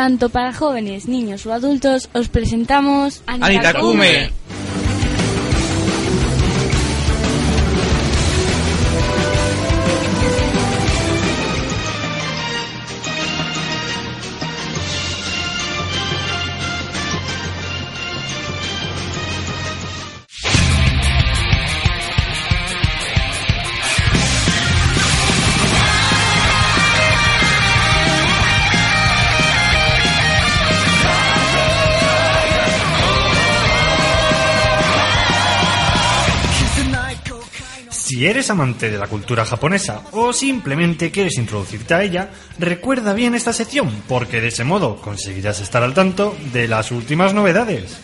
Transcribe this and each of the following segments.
tanto para jóvenes, niños o adultos, os presentamos Anitakume. Si eres amante de la cultura japonesa o simplemente quieres introducirte a ella, recuerda bien esta sección porque de ese modo conseguirás estar al tanto de las últimas novedades.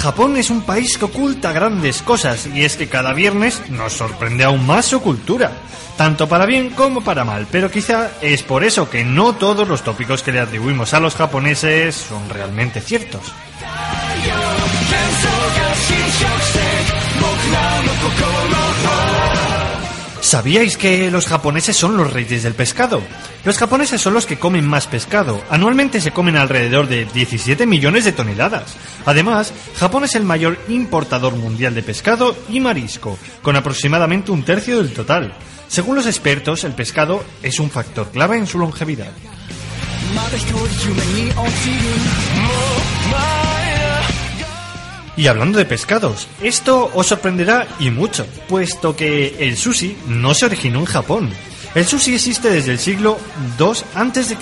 Japón es un país que oculta grandes cosas y es que cada viernes nos sorprende aún más su cultura, tanto para bien como para mal, pero quizá es por eso que no todos los tópicos que le atribuimos a los japoneses son realmente ciertos. ¿Sabíais que los japoneses son los reyes del pescado? Los japoneses son los que comen más pescado. Anualmente se comen alrededor de 17 millones de toneladas. Además, Japón es el mayor importador mundial de pescado y marisco, con aproximadamente un tercio del total. Según los expertos, el pescado es un factor clave en su longevidad. Y hablando de pescados, esto os sorprenderá y mucho, puesto que el sushi no se originó en Japón. El sushi existe desde el siglo II a.C.,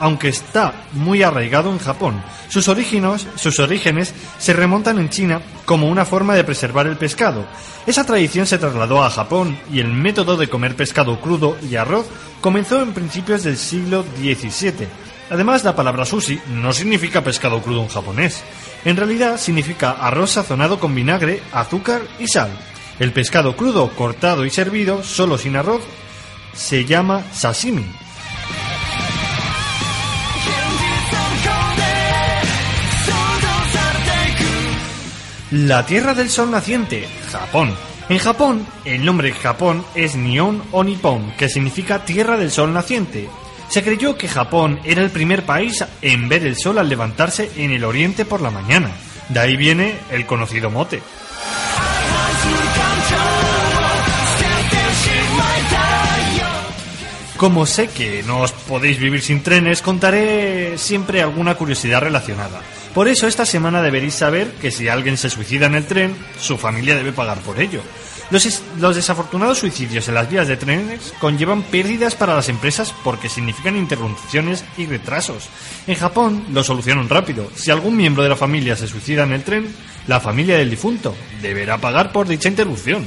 aunque está muy arraigado en Japón. Sus orígenes, se remontan en China como una forma de preservar el pescado. Esa tradición se trasladó a Japón y el método de comer pescado crudo y arroz comenzó en principios del siglo XVII. Además, la palabra sushi no significa pescado crudo en japonés. En realidad significa arroz sazonado con vinagre, azúcar y sal. El pescado crudo, cortado y servido, solo sin arroz, se llama sashimi. La Tierra del Sol Naciente, Japón. En Japón, el nombre Japón es Nihon o Nippon, que significa Tierra del Sol Naciente. Se creyó que Japón era el primer país en ver el sol al levantarse en el oriente por la mañana. De ahí viene el conocido mote. Como sé que no os podéis vivir sin trenes, contaré siempre alguna curiosidad relacionada. Por eso esta semana deberéis saber que si alguien se suicida en el tren, su familia debe pagar por ello. Los, es- los desafortunados suicidios en las vías de trenes conllevan pérdidas para las empresas porque significan interrupciones y retrasos. En Japón lo solucionan rápido. Si algún miembro de la familia se suicida en el tren, la familia del difunto deberá pagar por dicha interrupción.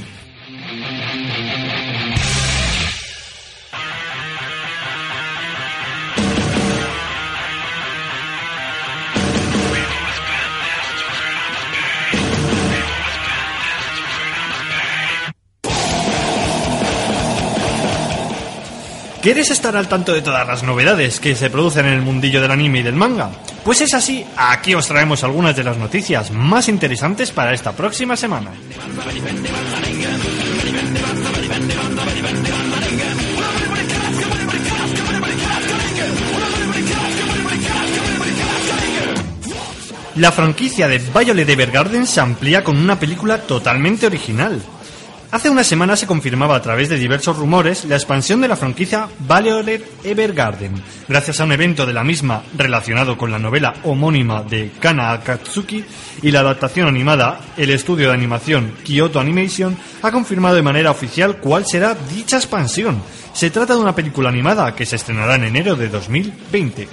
¿Quieres estar al tanto de todas las novedades que se producen en el mundillo del anime y del manga? Pues es así, aquí os traemos algunas de las noticias más interesantes para esta próxima semana. La franquicia de Violet Evergarden se amplía con una película totalmente original. Hace una semana se confirmaba a través de diversos rumores la expansión de la franquicia Violet Evergarden, gracias a un evento de la misma relacionado con la novela homónima de Kana Akatsuki y la adaptación animada, el estudio de animación Kyoto Animation ha confirmado de manera oficial cuál será dicha expansión. Se trata de una película animada que se estrenará en enero de 2020.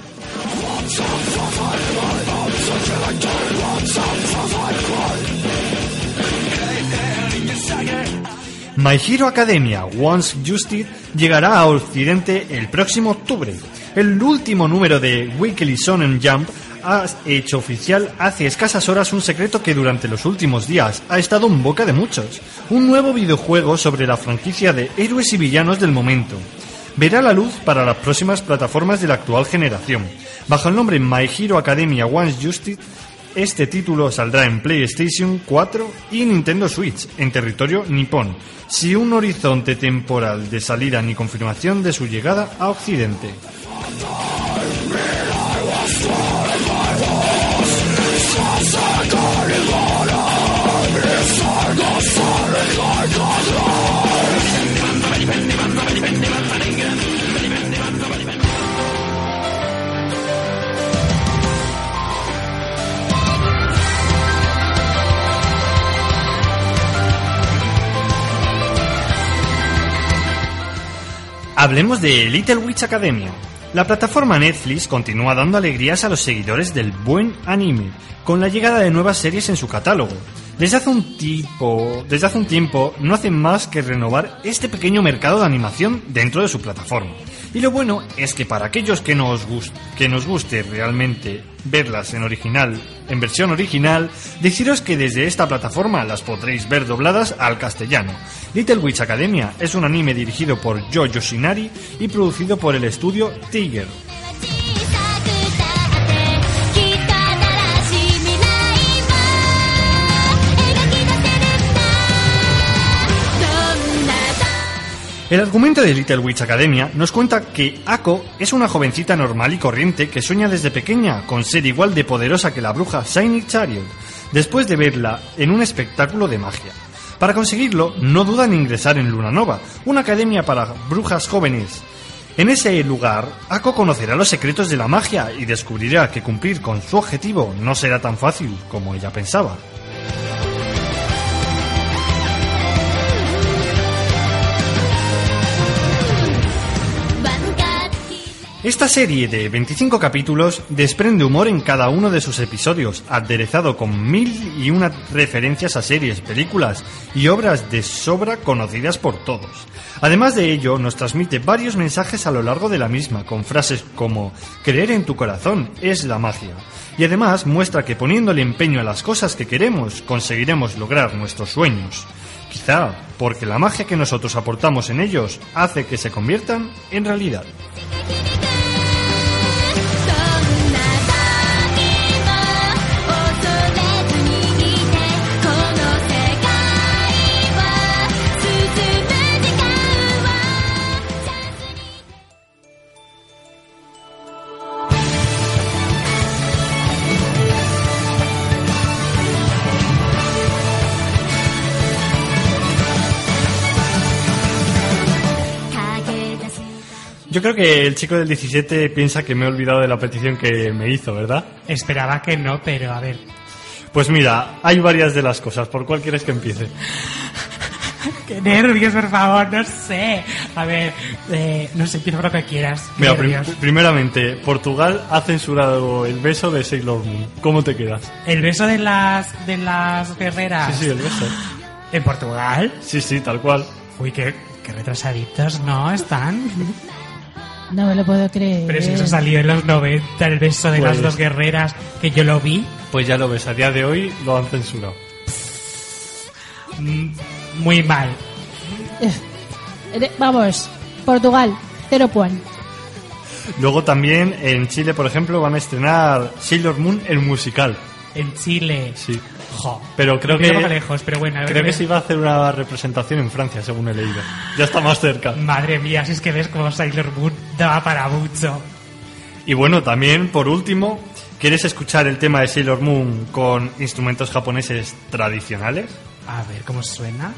My Hero Academia Once Justice llegará a Occidente el próximo octubre. El último número de Weekly Shonen Jump ha hecho oficial hace escasas horas un secreto que durante los últimos días ha estado en boca de muchos. Un nuevo videojuego sobre la franquicia de héroes y villanos del momento. Verá la luz para las próximas plataformas de la actual generación. Bajo el nombre My Hero Academia Once Justice, Este título saldrá en PlayStation 4 y Nintendo Switch en territorio nipón, sin un horizonte temporal de salida ni confirmación de su llegada a Occidente. Hablemos de Little Witch Academia. La plataforma Netflix continúa dando alegrías a los seguidores del buen anime, con la llegada de nuevas series en su catálogo. Desde hace un tiempo, desde hace un tiempo no hacen más que renovar este pequeño mercado de animación dentro de su plataforma. Y lo bueno es que para aquellos que nos, que nos guste realmente verlas en original, en versión original, deciros que desde esta plataforma las podréis ver dobladas al castellano. Little Witch Academia es un anime dirigido por Yo Yoshinari y producido por el estudio Tiger. El argumento de Little Witch Academia nos cuenta que Ako es una jovencita normal y corriente que sueña desde pequeña con ser igual de poderosa que la bruja Shiny Chariot, después de verla en un espectáculo de magia. Para conseguirlo, no duda en ingresar en Luna Nova, una academia para brujas jóvenes. En ese lugar, Ako conocerá los secretos de la magia y descubrirá que cumplir con su objetivo no será tan fácil como ella pensaba. Esta serie de 25 capítulos desprende humor en cada uno de sus episodios, aderezado con mil y una referencias a series, películas y obras de sobra conocidas por todos. Además de ello, nos transmite varios mensajes a lo largo de la misma, con frases como creer en tu corazón es la magia. Y además muestra que poniéndole empeño a las cosas que queremos, conseguiremos lograr nuestros sueños. Quizá porque la magia que nosotros aportamos en ellos hace que se conviertan en realidad. Yo creo que el chico del 17 piensa que me he olvidado de la petición que me hizo, ¿verdad? Esperaba que no, pero a ver. Pues mira, hay varias de las cosas. ¿Por cuál quieres que empiece? Qué nervios, por favor, no sé. A ver, eh, no sé, por lo que quieras. Mira, primeramente, Portugal ha censurado el beso de Sailor Moon. ¿Cómo te quedas? ¿El beso de las, de las guerreras? Sí, sí, el beso. ¿En Portugal? Sí, sí, tal cual. Uy, qué, qué retrasaditos, ¿no? Están. No me lo puedo creer. Pero si eso salió en los 90, el beso de las Pues- dos guerreras, que yo lo vi. Pues ya lo ves, a día de hoy lo han censurado. mm, Muy mal. Eh, Vamos, Portugal, cero point. Luego también en Chile, por ejemplo, van a estrenar Sailor Moon el musical en Chile. Sí. Pero creo que lejos, pero bueno, creo que eh. se iba a hacer una representación en Francia, según he leído. Ya está más cerca. Madre mía, si es que ves cómo Sailor Moon daba para mucho. Y bueno, también por último, ¿quieres escuchar el tema de Sailor Moon con instrumentos japoneses tradicionales? A ver cómo suena.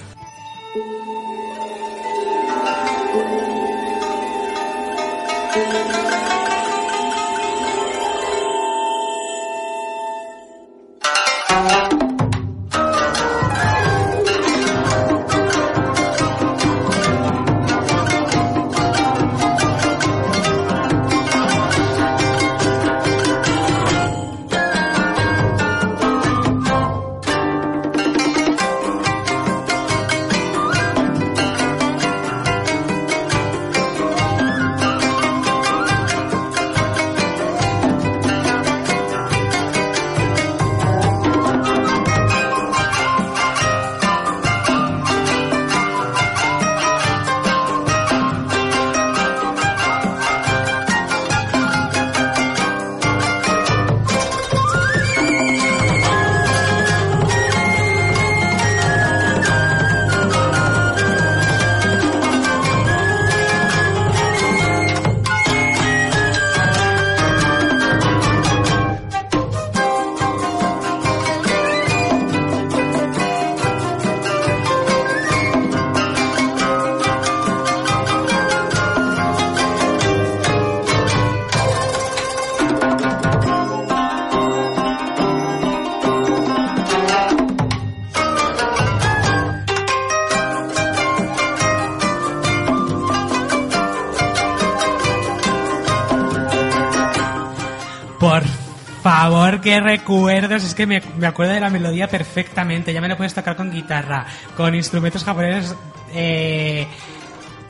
Favor, qué recuerdos. Es que me, me acuerdo de la melodía perfectamente. Ya me lo puedes tocar con guitarra, con instrumentos japoneses eh,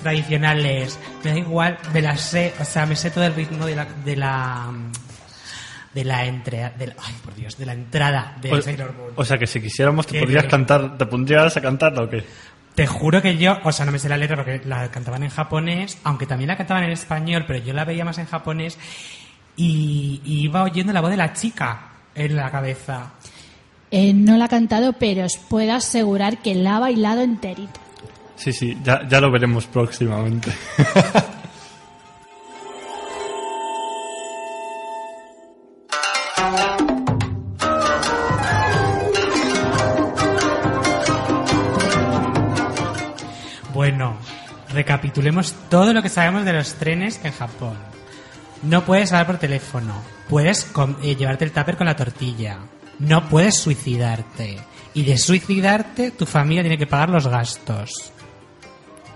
tradicionales. Me da igual, me la sé. O sea, me sé todo el ritmo de la. De la de la la- ay por Dios, de la entrada de O, Sailor Moon. o sea que si quisiéramos te ¿Qué podrías cantar, te pondrías a cantarla o qué? Te juro que yo, o sea, no me sé la letra porque la cantaban en japonés, aunque también la cantaban en español, pero yo la veía más en japonés y, y iba oyendo la voz de la chica en la cabeza. Eh, no la ha cantado, pero os puedo asegurar que la ha bailado enterita. Sí, sí, ya, ya lo veremos próximamente. Bueno, recapitulemos todo lo que sabemos de los trenes en Japón. No puedes hablar por teléfono. Puedes eh, llevarte el tupper con la tortilla. No puedes suicidarte. Y de suicidarte, tu familia tiene que pagar los gastos.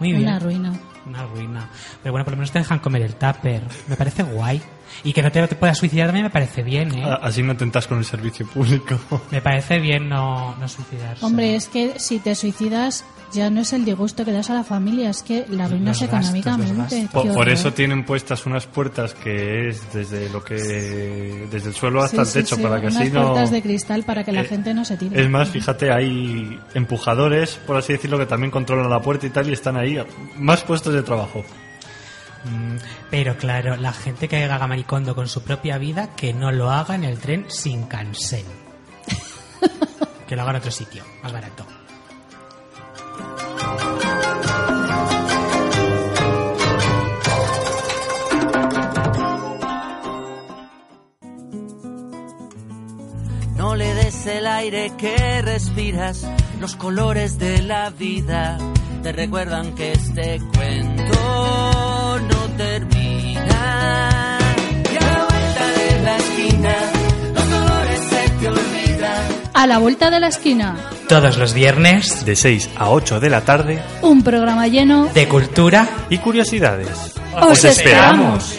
Muy bien. Una ruina. Una ruina. Pero bueno, por lo menos te dejan comer el tupper. Me parece guay. Y que no te, te puedas suicidar también me parece bien, ¿eh? Así no tentas con el servicio público. Me parece bien no, no suicidarse. Hombre, es que si te suicidas ya no es el disgusto que das a la familia, es que la arruinas económicamente. Por, por eso tienen puestas unas puertas que es desde lo que desde el suelo hasta Sí, sí, el techo sí, para que unas así no puertas de cristal para que la Eh, gente no se tire. Es más, fíjate, hay empujadores, por así decirlo, que también controlan la puerta y tal y están ahí más puestos de trabajo. Mm, Pero claro, la gente que haga maricondo con su propia vida, que no lo haga en el tren sin cansén. que lo haga en otro sitio, más barato. No le des el aire que respiras, los colores de la vida te recuerdan que este cuento no termina. Y a la vuelta de la esquina, los colores se te olvidan. A la vuelta de la esquina, Todos los viernes De 6 a 8 de la tarde un programa lleno de cultura y curiosidades. ¡Os esperamos!